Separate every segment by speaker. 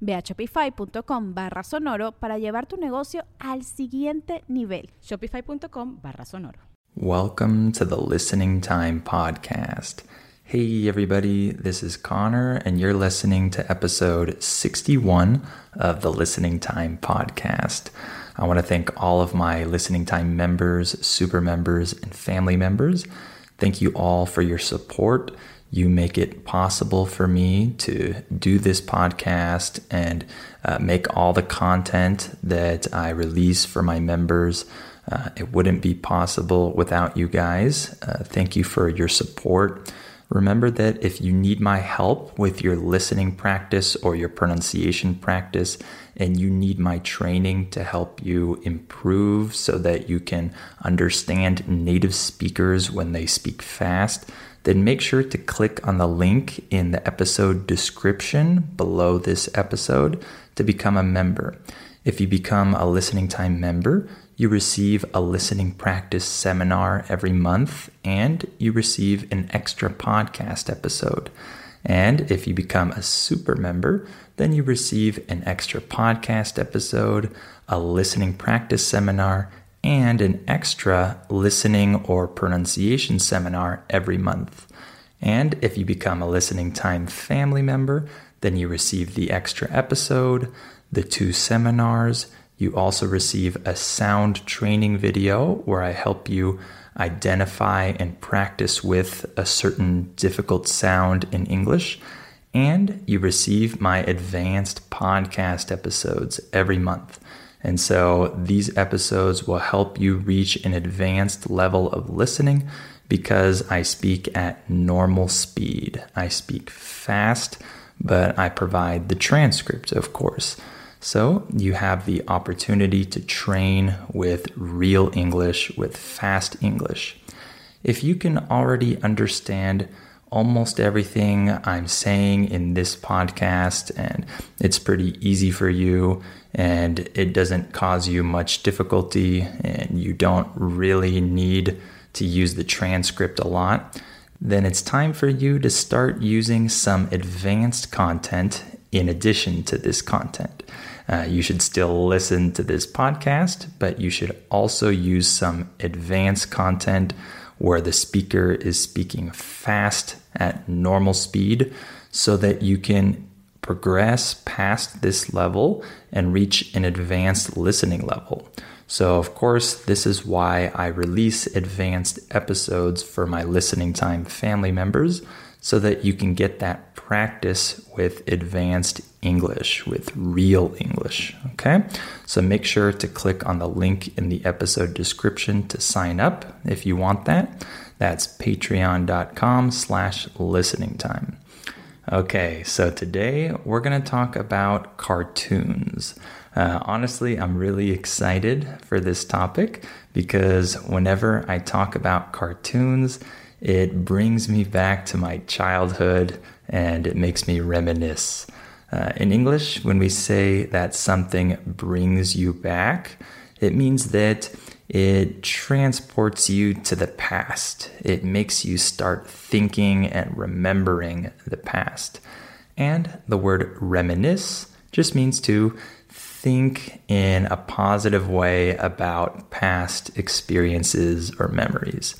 Speaker 1: Ve a shopify.com barra sonoro para llevar tu negocio al siguiente nivel.
Speaker 2: Shopify.com barra sonoro.
Speaker 3: Welcome to the Listening Time Podcast. Hey, everybody, this is Connor, and you're listening to episode 61 of the Listening Time Podcast. I want to thank all of my Listening Time members, super members, and family members. Thank you all for your support you make it possible for me to do this podcast and uh, make all the content that I release for my members. Uh, it wouldn't be possible without you guys. Uh, thank you for your support. Remember that if you need my help with your listening practice or your pronunciation practice, and you need my training to help you improve so that you can understand native speakers when they speak fast, then make sure to click on the link in the episode description below this episode to become a member. If you become a listening time member, you receive a listening practice seminar every month and you receive an extra podcast episode. And if you become a super member, then you receive an extra podcast episode, a listening practice seminar, and an extra listening or pronunciation seminar every month. And if you become a listening time family member, then you receive the extra episode, the two seminars. You also receive a sound training video where I help you identify and practice with a certain difficult sound in English. And you receive my advanced podcast episodes every month. And so these episodes will help you reach an advanced level of listening because I speak at normal speed. I speak fast, but I provide the transcript, of course. So you have the opportunity to train with real English, with fast English. If you can already understand almost everything I'm saying in this podcast, and it's pretty easy for you, and it doesn't cause you much difficulty, and you don't really need to use the transcript a lot, then it's time for you to start using some advanced content in addition to this content. Uh, you should still listen to this podcast, but you should also use some advanced content where the speaker is speaking fast at normal speed so that you can progress past this level and reach an advanced listening level. So, of course, this is why I release advanced episodes for my listening time family members so that you can get that practice with advanced English, with real English. Okay? So make sure to click on the link in the episode description to sign up if you want that. That's patreon.com slash listening time. Okay, so today we're going to talk about cartoons. Uh, honestly, I'm really excited for this topic because whenever I talk about cartoons, it brings me back to my childhood and it makes me reminisce. Uh, in English, when we say that something brings you back, it means that it transports you to the past. It makes you start thinking and remembering the past. And the word reminisce just means to think in a positive way about past experiences or memories.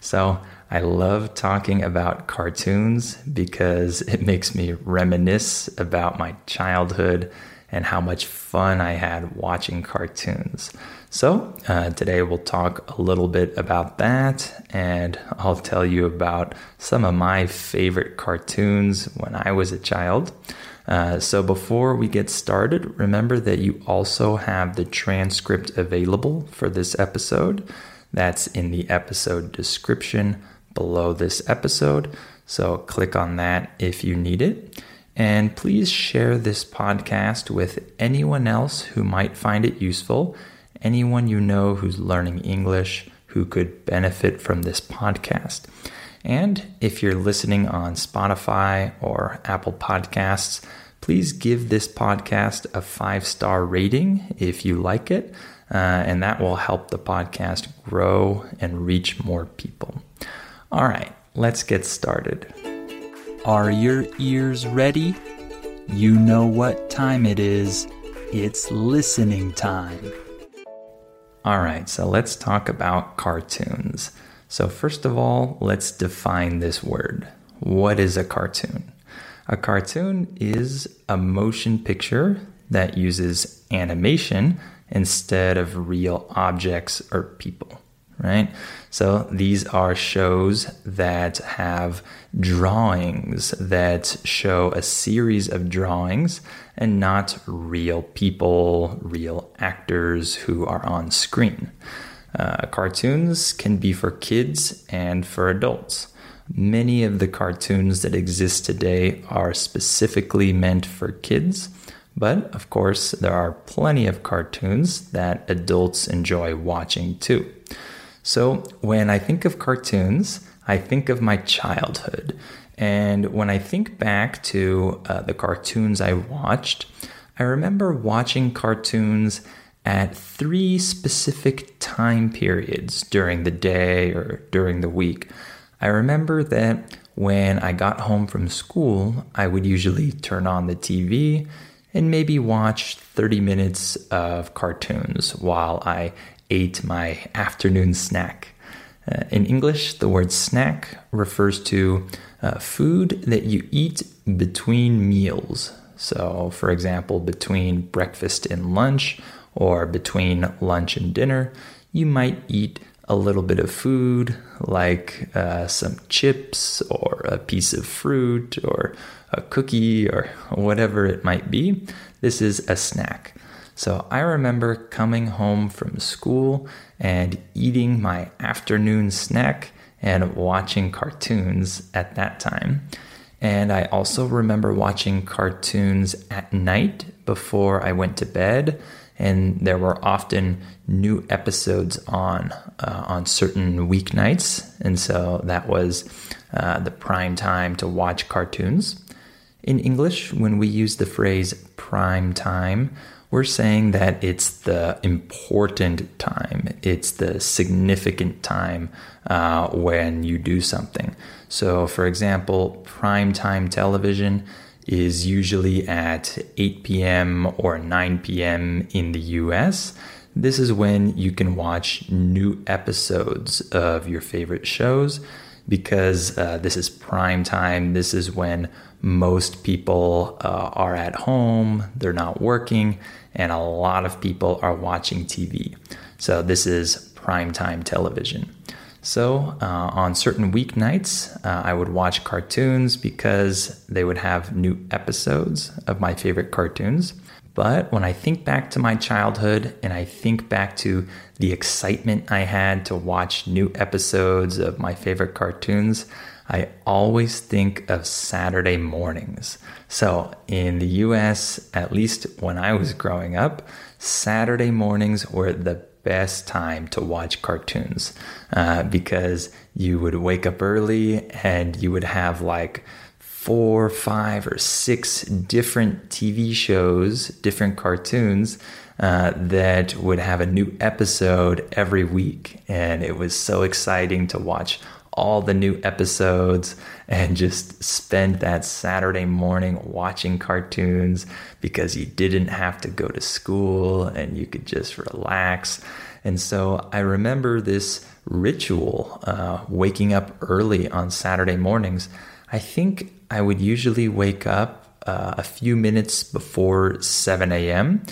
Speaker 3: So I love talking about cartoons because it makes me reminisce about my childhood and how much fun I had watching cartoons. So, uh, today we'll talk a little bit about that, and I'll tell you about some of my favorite cartoons when I was a child. Uh, so, before we get started, remember that you also have the transcript available for this episode. That's in the episode description below this episode. So, click on that if you need it. And please share this podcast with anyone else who might find it useful anyone you know who's learning English who could benefit from this podcast. And if you're listening on Spotify or Apple Podcasts, please give this podcast a five star rating if you like it, uh, and that will help the podcast grow and reach more people. All right, let's get started.
Speaker 4: Are your ears ready? You know what time it is. It's listening time.
Speaker 3: All right, so let's talk about cartoons. So, first of all, let's define this word. What is a cartoon? A cartoon is a motion picture that uses animation instead of real objects or people right? So these are shows that have drawings that show a series of drawings and not real people, real actors who are on screen. Uh, cartoons can be for kids and for adults. Many of the cartoons that exist today are specifically meant for kids, but of course, there are plenty of cartoons that adults enjoy watching too. So when I think of cartoons, I think of my childhood. And when I think back to uh, the cartoons I watched, I remember watching cartoons at three specific time periods during the day or during the week. I remember that when I got home from school, I would usually turn on the TV and maybe watch 30 minutes of cartoons while I ate my afternoon snack. Uh, in English, the word snack refers to uh, food that you eat between meals. So, for example, between breakfast and lunch, or between lunch and dinner, you might eat a little bit of food like uh, some chips or a piece of fruit or a cookie or whatever it might be. This is a snack. So I remember coming home from school and eating my afternoon snack and watching cartoons at that time. And I also remember watching cartoons at night before I went to bed. And there were often new episodes on uh, on certain weeknights, and so that was uh, the prime time to watch cartoons. In English, when we use the phrase prime time, we're saying that it's the important time, it's the significant time uh, when you do something. So, for example, prime time television is usually at 8 p.m. or 9 p.m. in the US. This is when you can watch new episodes of your favorite shows because uh, this is prime time. This is when most people uh, are at home, they're not working, and a lot of people are watching TV. So, this is primetime television. So, uh, on certain weeknights, uh, I would watch cartoons because they would have new episodes of my favorite cartoons. But when I think back to my childhood and I think back to the excitement I had to watch new episodes of my favorite cartoons, I always think of Saturday mornings. So, in the US, at least when I was growing up, Saturday mornings were the best time to watch cartoons uh, because you would wake up early and you would have like four, five, or six different TV shows, different cartoons uh, that would have a new episode every week. And it was so exciting to watch all the new episodes and just spend that Saturday morning watching cartoons because you didn't have to go to school and you could just relax. And so I remember this ritual, uh, waking up early on Saturday mornings. I think I would usually wake up uh, a few minutes before 7 a.m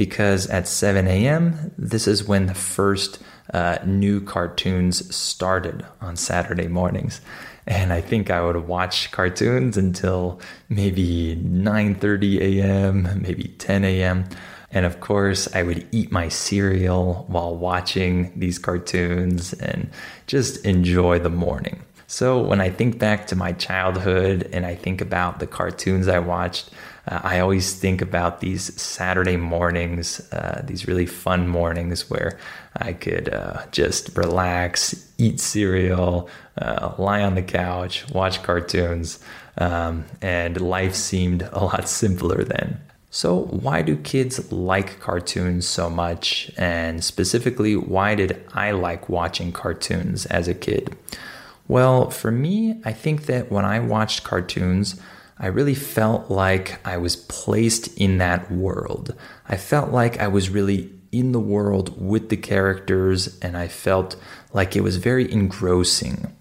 Speaker 3: because at 7 a.m., this is when the first uh, new cartoons started on Saturday mornings. And I think I would watch cartoons until maybe 9:30 a.m., maybe 10 a.m. And of course, I would eat my cereal while watching these cartoons and just enjoy the morning. So when I think back to my childhood and I think about the cartoons I watched, uh, I always think about these Saturday mornings, uh, these really fun mornings where I could uh, just relax, eat cereal, uh, lie on the couch, watch cartoons, um, and life seemed a lot simpler then. So, why do kids like cartoons so much? And specifically, why did I like watching cartoons as a kid? Well, for me, I think that when I watched cartoons, I really felt like I was placed in that world. I felt like I was really in the world with the characters, and I felt like it was very engrossing.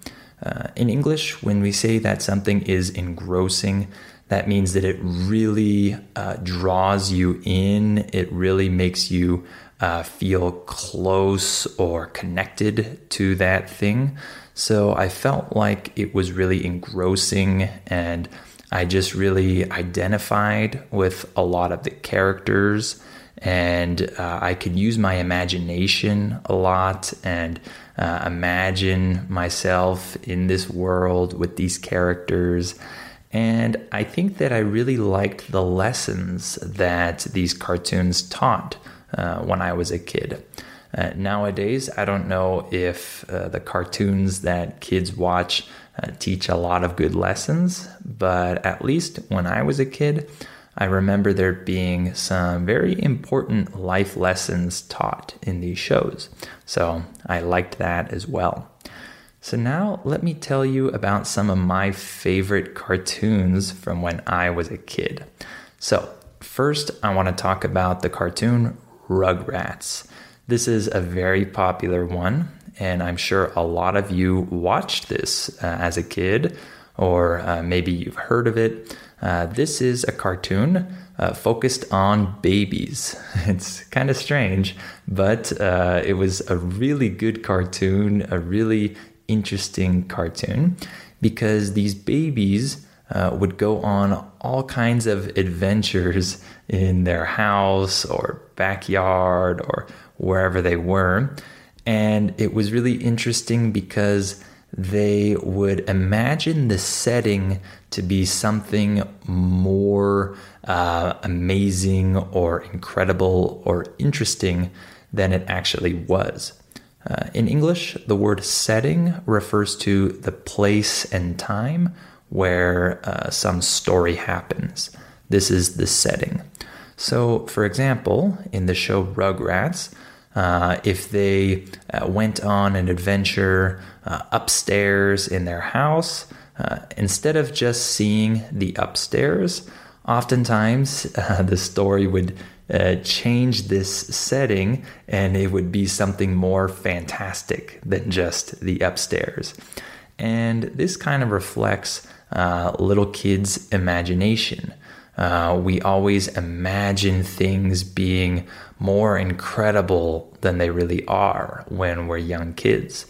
Speaker 3: Uh, in English, when we say that something is engrossing, that means that it really uh, draws you in, it really makes you uh, feel close or connected to that thing. So I felt like it was really engrossing and I just really identified with a lot of the characters and uh, I could use my imagination a lot and uh, imagine myself in this world with these characters. And I think that I really liked the lessons that these cartoons taught uh, when I was a kid. Uh, nowadays, I don't know if uh, the cartoons that kids watch uh, teach a lot of good lessons, but at least when I was a kid, I remember there being some very important life lessons taught in these shows. So I liked that as well. So now let me tell you about some of my favorite cartoons from when I was a kid. So, first, I want to talk about the cartoon Rugrats. This is a very popular one, and I'm sure a lot of you watched this uh, as a kid, or uh, maybe you've heard of it. Uh, this is a cartoon uh, focused on babies. It's kind of strange, but uh, it was a really good cartoon, a really interesting cartoon because these babies uh, would go on all kinds of adventures in their house or backyard or wherever they were. And it was really interesting because they would imagine the setting to be something more uh, amazing or incredible or interesting than it actually was. Uh, in English, the word setting refers to the place and time where uh, some story happens. This is the setting. So, for example, in the show Rugrats, uh, if they uh, went on an adventure uh, upstairs in their house, uh, instead of just seeing the upstairs, oftentimes the story would uh, change this setting and it would be something more fantastic than just the upstairs. And this kind of reflects uh, little kids' imagination. Uh, we always imagine things being more incredible than they really are when we're young kids.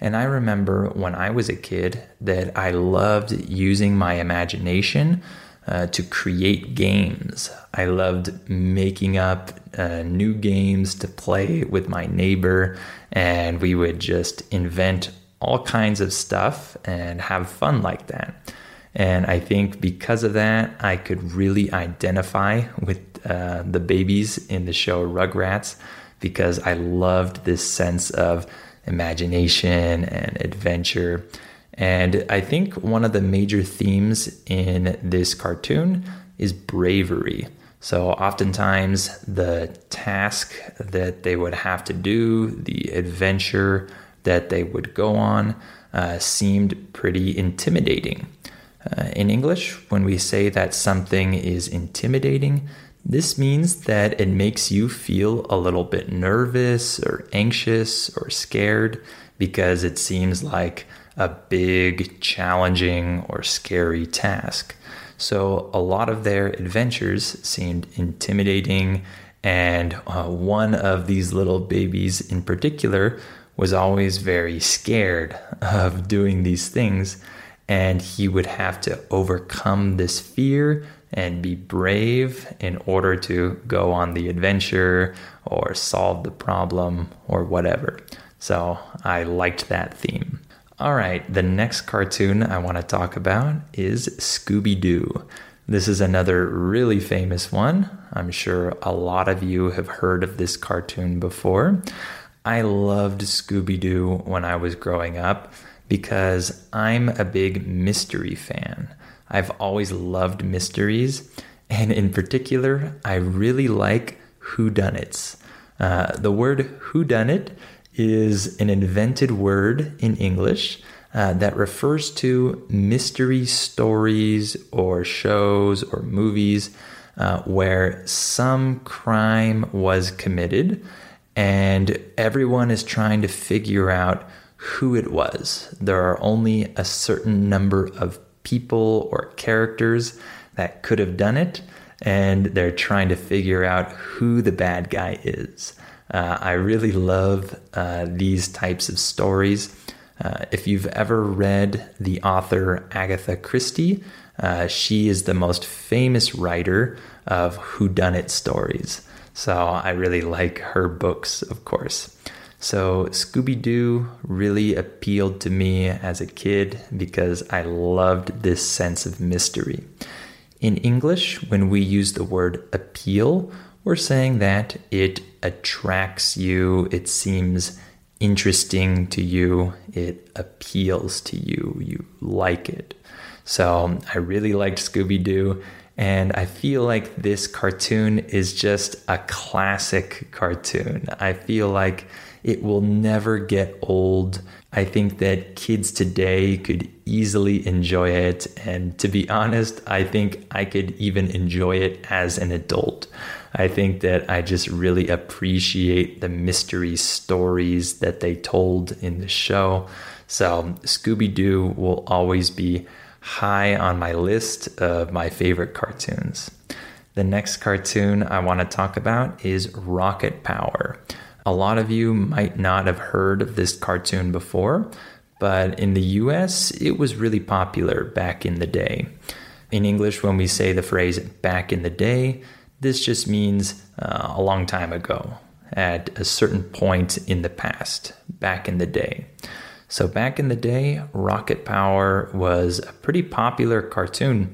Speaker 3: And I remember when I was a kid that I loved using my imagination uh, to create games. I loved making up uh, new games to play with my neighbor, and we would just invent all kinds of stuff and have fun like that. And I think because of that, I could really identify with uh, the babies in the show Rugrats because I loved this sense of imagination and adventure. And I think one of the major themes in this cartoon is bravery. So, oftentimes, the task that they would have to do, the adventure that they would go on, uh, seemed pretty intimidating. Uh, in English, when we say that something is intimidating, this means that it makes you feel a little bit nervous or anxious or scared because it seems like a big, challenging, or scary task. So a lot of their adventures seemed intimidating And uh, one of these little babies in particular was always very scared of doing these things. And he would have to overcome this fear and be brave in order to go on the adventure or solve the problem or whatever. So I liked that theme. All right, the next cartoon I want to talk about is Scooby Doo. This is another really famous one. I'm sure a lot of you have heard of this cartoon before. I loved Scooby Doo when I was growing up because I'm a big mystery fan. I've always loved mysteries, and in particular, I really like whodunits. Uh, the word whodunit is an invented word in English uh, that refers to mystery stories or shows or movies uh, where some crime was committed and everyone is trying to figure out who it was. There are only a certain number of people or characters that could have done it, and they're trying to figure out who the bad guy is. Uh, I really love uh, these types of stories. Uh, if you've ever read the author Agatha Christie, uh, she is the most famous writer of whodunit stories. So I really like her books, of course. So Scooby Doo really appealed to me as a kid because I loved this sense of mystery. In English, when we use the word appeal, we're saying that it attracts you, it seems interesting to you, it appeals to you, you like it. So I really liked Scooby Doo, and I feel like this cartoon is just a classic cartoon. I feel like it will never get old. I think that kids today could easily enjoy it. And to be honest, I think I could even enjoy it as an adult. I think that I just really appreciate the mystery stories that they told in the show. So, Scooby Doo will always be high on my list of my favorite cartoons. The next cartoon I want to talk about is Rocket Power. A lot of you might not have heard of this cartoon before, but in the US, it was really popular back in the day. In English, when we say the phrase back in the day, this just means uh, a long time ago, at a certain point in the past, back in the day. So, back in the day, Rocket Power was a pretty popular cartoon,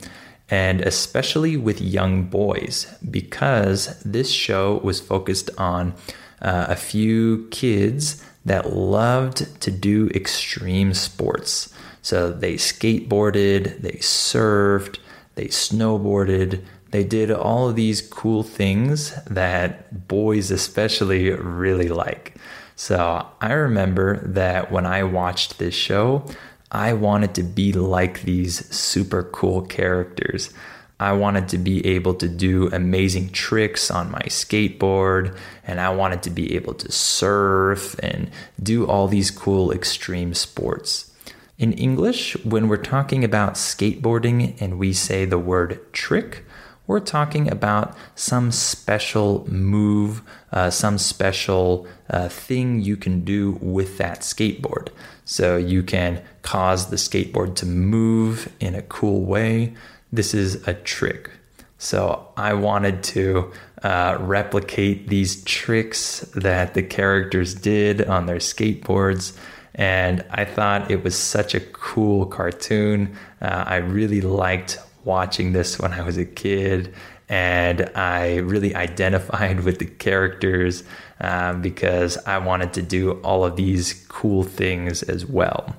Speaker 3: and especially with young boys, because this show was focused on uh, a few kids that loved to do extreme sports. So, they skateboarded, they surfed, they snowboarded, they did all of these cool things that boys, especially, really like. So I remember that when I watched this show, I wanted to be like these super cool characters. I wanted to be able to do amazing tricks on my skateboard, and I wanted to be able to surf and do all these cool extreme sports. In English, when we're talking about skateboarding and we say the word trick, we're talking about some special move, uh, some special uh, thing you can do with that skateboard. So you can cause the skateboard to move in a cool way. This is a trick. So I wanted to uh, replicate these tricks that the characters did on their skateboards. And I thought it was such a cool cartoon. Uh, I really liked watching this when I was a kid, and I really identified with the characters um, because I wanted to do all of these cool things as well.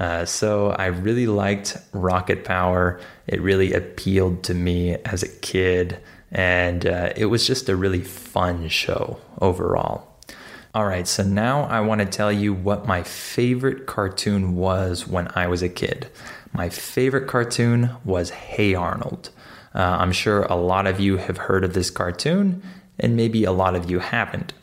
Speaker 3: Uh, so I really liked Rocket Power. It really appealed to me as a kid, and uh, it was just a really fun show overall. All right, so now I want to tell you what my favorite cartoon was when I was a kid. My favorite cartoon was Hey Arnold. Uh, I'm sure a lot of you have heard of this cartoon, and maybe a lot of you haven't.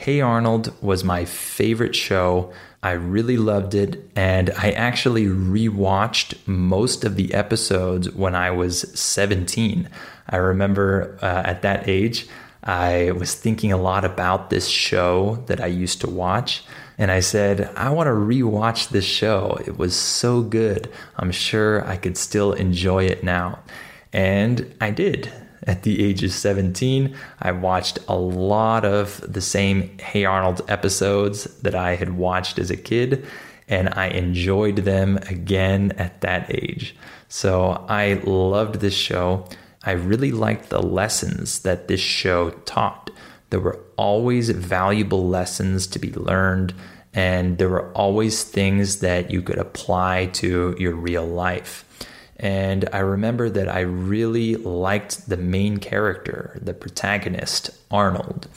Speaker 3: Hey Arnold was my favorite show. I really loved it, and I actually rewatched most of the episodes when I was 17. I remember uh, at that age, I was thinking a lot about this show that I used to watch. And I said, I want to rewatch this show. It was so good. I'm sure I could still enjoy it now. And I did. At the age of 17, I watched a lot of the same Hey Arnold episodes that I had watched as a kid, and I enjoyed them again at that age. So I loved this show. I really liked the lessons that this show taught. There were always valuable lessons to be learned, and there were always things that you could apply to your real life. And I remember that I really liked the main character, the protagonist, Arnold.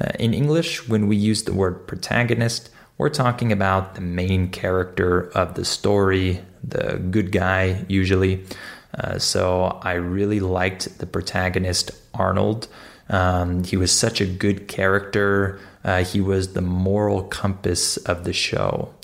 Speaker 3: Uh, in English, when we use the word protagonist, we're talking about the main character of the story, the good guy, usually. Uh, so I really liked the protagonist, Arnold. Um, he was such a good character. Uh, he was the moral compass of the show.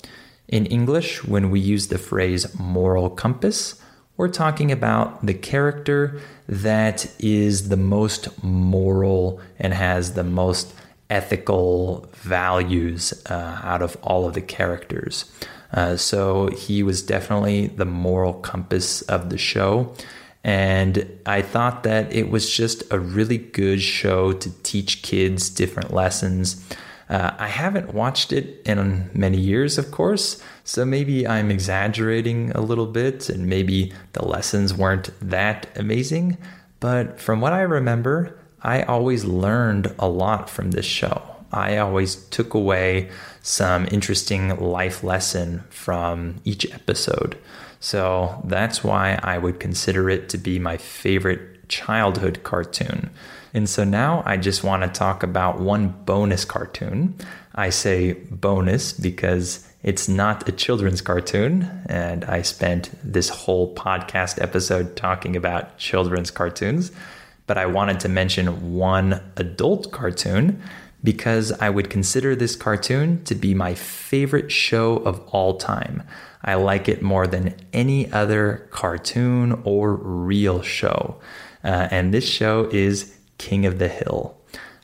Speaker 3: In English, when we use the phrase moral compass, we're talking about the character that is the most moral and has the most ethical values uh, out of all of the characters. Uh, so he was definitely the moral compass of the show. And I thought that it was just a really good show to teach kids different lessons. Uh, I haven't watched it in many years, of course, so maybe I'm exaggerating a little bit and maybe the lessons weren't that amazing. But from what I remember, I always learned a lot from this show. I always took away some interesting life lesson from each episode. So that's why I would consider it to be my favorite childhood cartoon. And so now I just want to talk about one bonus cartoon. I say bonus because it's not a children's cartoon, and I spent this whole podcast episode talking about children's cartoons. But I wanted to mention one adult cartoon because I would consider this cartoon to be my favorite show of all time. I like it more than any other cartoon or real show. Uh, and this show is King of the Hill.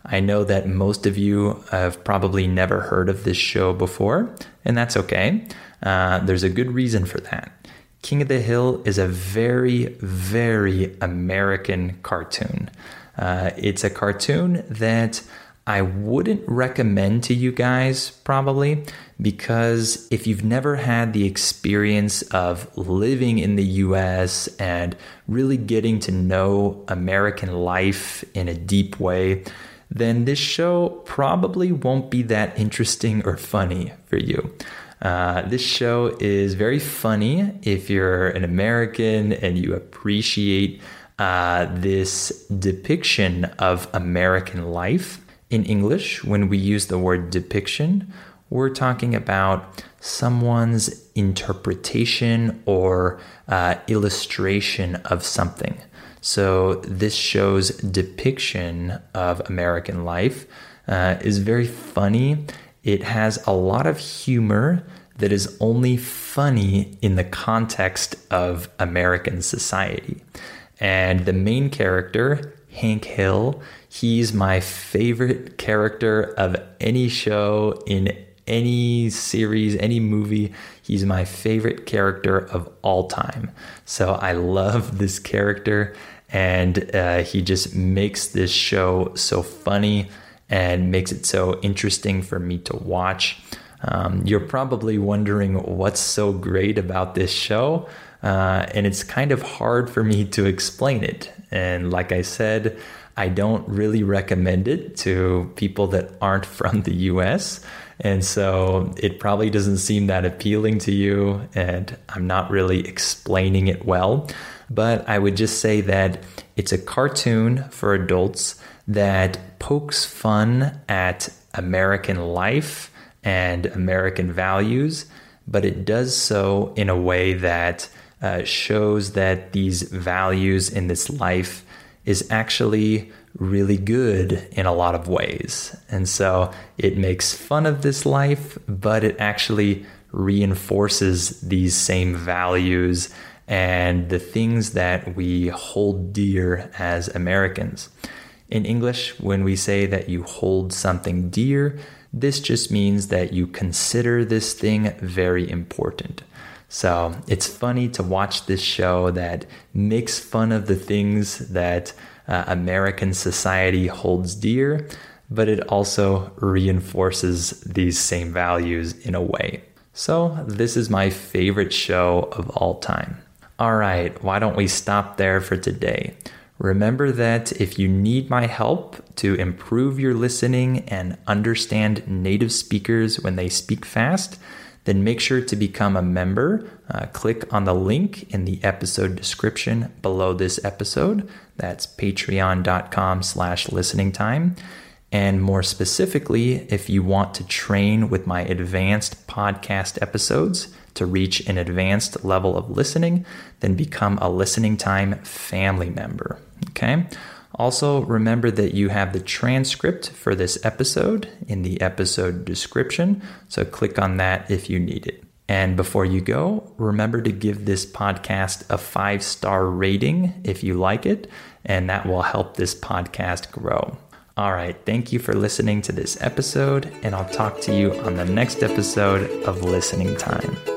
Speaker 3: I know that most of you have probably never heard of this show before, and that's okay. Uh, there's a good reason for that. King of the Hill is a very, very American cartoon. Uh, it's a cartoon that I wouldn't recommend to you guys probably because if you've never had the experience of living in the US and really getting to know American life in a deep way, then this show probably won't be that interesting or funny for you. Uh, this show is very funny if you're an American and you appreciate uh, this depiction of American life. In English, when we use the word depiction, we're talking about someone's interpretation or uh, illustration of something. So, this show's depiction of American life uh, is very funny. It has a lot of humor that is only funny in the context of American society. And the main character, Hank Hill, he's my favorite character of any show in any series, any movie. He's my favorite character of all time. So I love this character, and uh, he just makes this show so funny and makes it so interesting for me to watch. Um, you're probably wondering what's so great about this show, uh, and it's kind of hard for me to explain it. And like I said, I don't really recommend it to people that aren't from the US. And so it probably doesn't seem that appealing to you, and I'm not really explaining it well. But I would just say that it's a cartoon for adults that pokes fun at American life and American values, but it does so in a way that uh, shows that these values in this life is actually really good in a lot of ways. And so it makes fun of this life, but it actually reinforces these same values and the things that we hold dear as Americans. In English, when we say that you hold something dear, this just means that you consider this thing very important. So it's funny to watch this show that makes fun of the things that uh, American society holds dear, but it also reinforces these same values in a way. So, this is my favorite show of all time. All right, why don't we stop there for today? Remember that if you need my help to improve your listening and understand native speakers when they speak fast, then make sure to become a member. Uh, click on the link in the episode description below this episode. That's patreon.com slash listening time. And more specifically, if you want to train with my advanced podcast episodes to reach an advanced level of listening, then become a listening time family member. Okay. Also, remember that you have the transcript for this episode in the episode description. So click on that if you need it. And before you go, remember to give this podcast a five star rating if you like it, and that will help this podcast grow. All right, thank you for listening to this episode, and I'll talk to you on the next episode of Listening Time.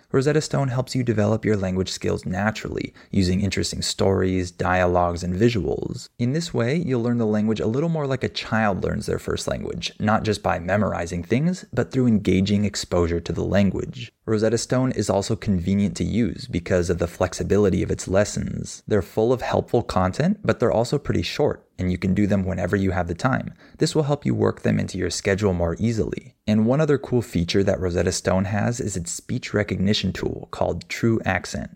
Speaker 3: Rosetta Stone helps you develop your language skills naturally using interesting stories, dialogues, and visuals. In this way, you'll learn the language a little more like a child learns their first language, not just by memorizing things, but through engaging exposure to the language. Rosetta Stone is also convenient to use because of the flexibility of its lessons. They're full of helpful content, but they're also pretty short, and you can do them whenever you have the time. This will help you work them into your schedule more easily. And one other cool feature that Rosetta Stone has is its speech recognition tool called TruAccent.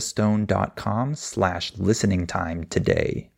Speaker 3: rosettastone.com slash listening time today.